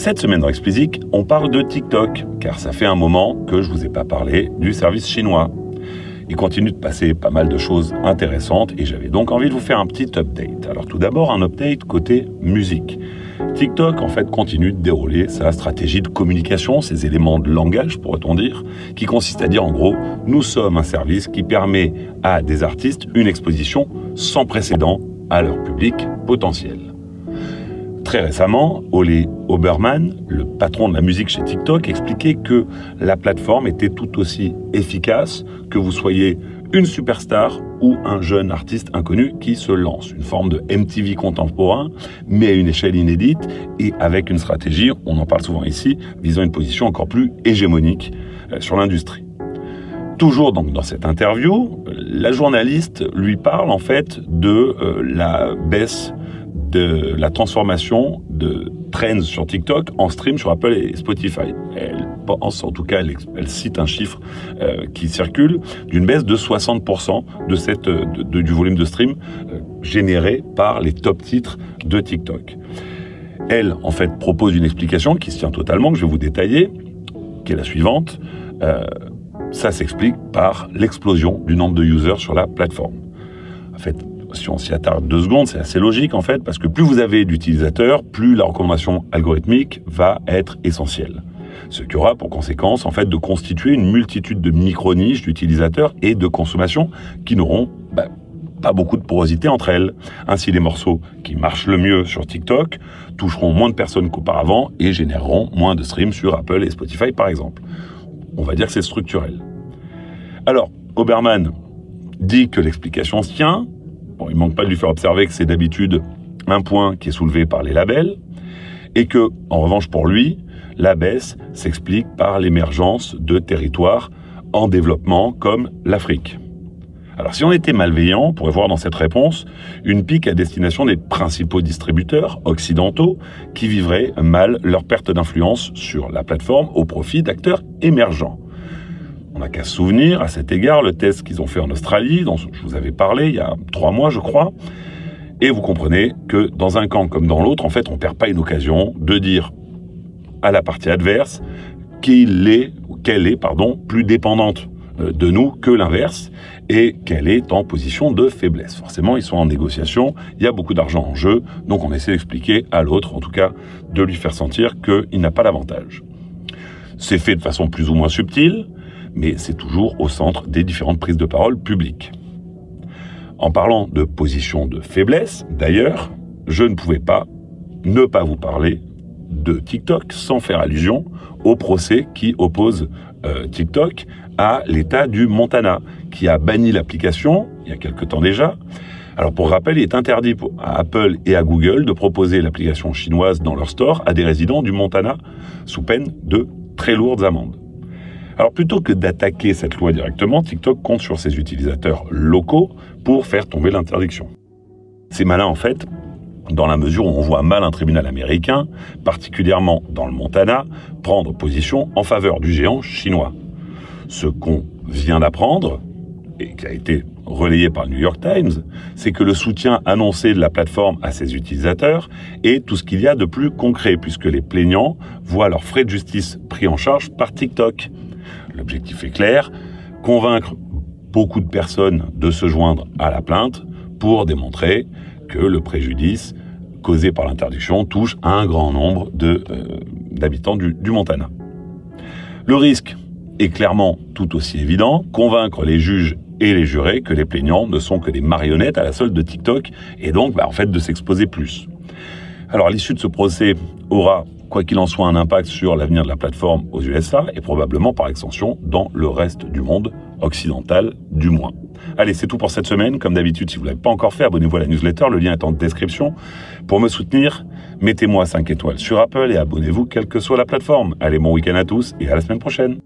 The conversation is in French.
Cette semaine dans Explicit, on parle de TikTok, car ça fait un moment que je vous ai pas parlé du service chinois. Il continue de passer pas mal de choses intéressantes et j'avais donc envie de vous faire un petit update. Alors tout d'abord un update côté musique. TikTok en fait continue de dérouler sa stratégie de communication, ses éléments de langage pourrait-on dire, qui consiste à dire en gros nous sommes un service qui permet à des artistes une exposition sans précédent à leur public potentiel. Très récemment, Ole Obermann, le patron de la musique chez TikTok, expliquait que la plateforme était tout aussi efficace que vous soyez une superstar ou un jeune artiste inconnu qui se lance. Une forme de MTV contemporain, mais à une échelle inédite et avec une stratégie, on en parle souvent ici, visant une position encore plus hégémonique euh, sur l'industrie. Toujours donc dans cette interview, la journaliste lui parle en fait de euh, la baisse de la transformation de trends sur TikTok en stream sur Apple et Spotify. Elle pense, en tout cas, elle, cite un chiffre euh, qui circule d'une baisse de 60% de cette, de, du volume de stream euh, généré par les top titres de TikTok. Elle, en fait, propose une explication qui se tient totalement, que je vais vous détailler, qui est la suivante. Euh, ça s'explique par l'explosion du nombre de users sur la plateforme. En fait, si on s'y attarde deux secondes, c'est assez logique en fait, parce que plus vous avez d'utilisateurs, plus la recommandation algorithmique va être essentielle. Ce qui aura pour conséquence en fait de constituer une multitude de micro-niches d'utilisateurs et de consommation qui n'auront bah, pas beaucoup de porosité entre elles. Ainsi, les morceaux qui marchent le mieux sur TikTok toucheront moins de personnes qu'auparavant et généreront moins de streams sur Apple et Spotify par exemple. On va dire que c'est structurel. Alors, Oberman dit que l'explication se tient, Bon, il manque pas de lui faire observer que c'est d'habitude un point qui est soulevé par les labels et que, en revanche, pour lui, la baisse s'explique par l'émergence de territoires en développement comme l'Afrique. Alors si on était malveillant, on pourrait voir dans cette réponse une pique à destination des principaux distributeurs occidentaux qui vivraient mal leur perte d'influence sur la plateforme au profit d'acteurs émergents. On n'a qu'à se souvenir à cet égard le test qu'ils ont fait en Australie, dont je vous avais parlé il y a trois mois, je crois. Et vous comprenez que dans un camp comme dans l'autre, en fait, on ne perd pas une occasion de dire à la partie adverse qu'il est, qu'elle est, pardon, plus dépendante euh, de nous que l'inverse et qu'elle est en position de faiblesse. Forcément, ils sont en négociation, il y a beaucoup d'argent en jeu, donc on essaie d'expliquer à l'autre, en tout cas, de lui faire sentir qu'il n'a pas l'avantage. C'est fait de façon plus ou moins subtile, mais c'est toujours au centre des différentes prises de parole publiques. En parlant de position de faiblesse, d'ailleurs, je ne pouvais pas ne pas vous parler de TikTok sans faire allusion au procès qui oppose euh, TikTok à l'État du Montana, qui a banni l'application il y a quelque temps déjà. Alors pour rappel, il est interdit à Apple et à Google de proposer l'application chinoise dans leur store à des résidents du Montana sous peine de très lourdes amendes. Alors plutôt que d'attaquer cette loi directement, TikTok compte sur ses utilisateurs locaux pour faire tomber l'interdiction. C'est malin en fait, dans la mesure où on voit mal un tribunal américain, particulièrement dans le Montana, prendre position en faveur du géant chinois. Ce qu'on vient d'apprendre, et qui a été relayé par le New York Times, c'est que le soutien annoncé de la plateforme à ses utilisateurs est tout ce qu'il y a de plus concret, puisque les plaignants voient leurs frais de justice pris en charge par TikTok. L'objectif est clair, convaincre beaucoup de personnes de se joindre à la plainte pour démontrer que le préjudice causé par l'interdiction touche un grand nombre euh, d'habitants du, Montana. Le risque est clairement tout aussi évident, convaincre les juges et les jurés que les plaignants ne sont que des marionnettes à la solde de TikTok et donc bah, en fait de s'exposer plus. Alors l'issue de ce procès aura quoi qu'il en soit, un impact sur l'avenir de la plateforme aux USA et probablement par extension dans le reste du monde, occidental du moins. Allez, c'est tout pour cette semaine. Comme d'habitude, si vous ne l'avez pas encore fait, abonnez-vous à la newsletter, le lien est en description. Pour me soutenir, mettez-moi 5 étoiles sur Apple et abonnez-vous quelle que soit la plateforme. Allez, bon week-end à tous et à la semaine prochaine.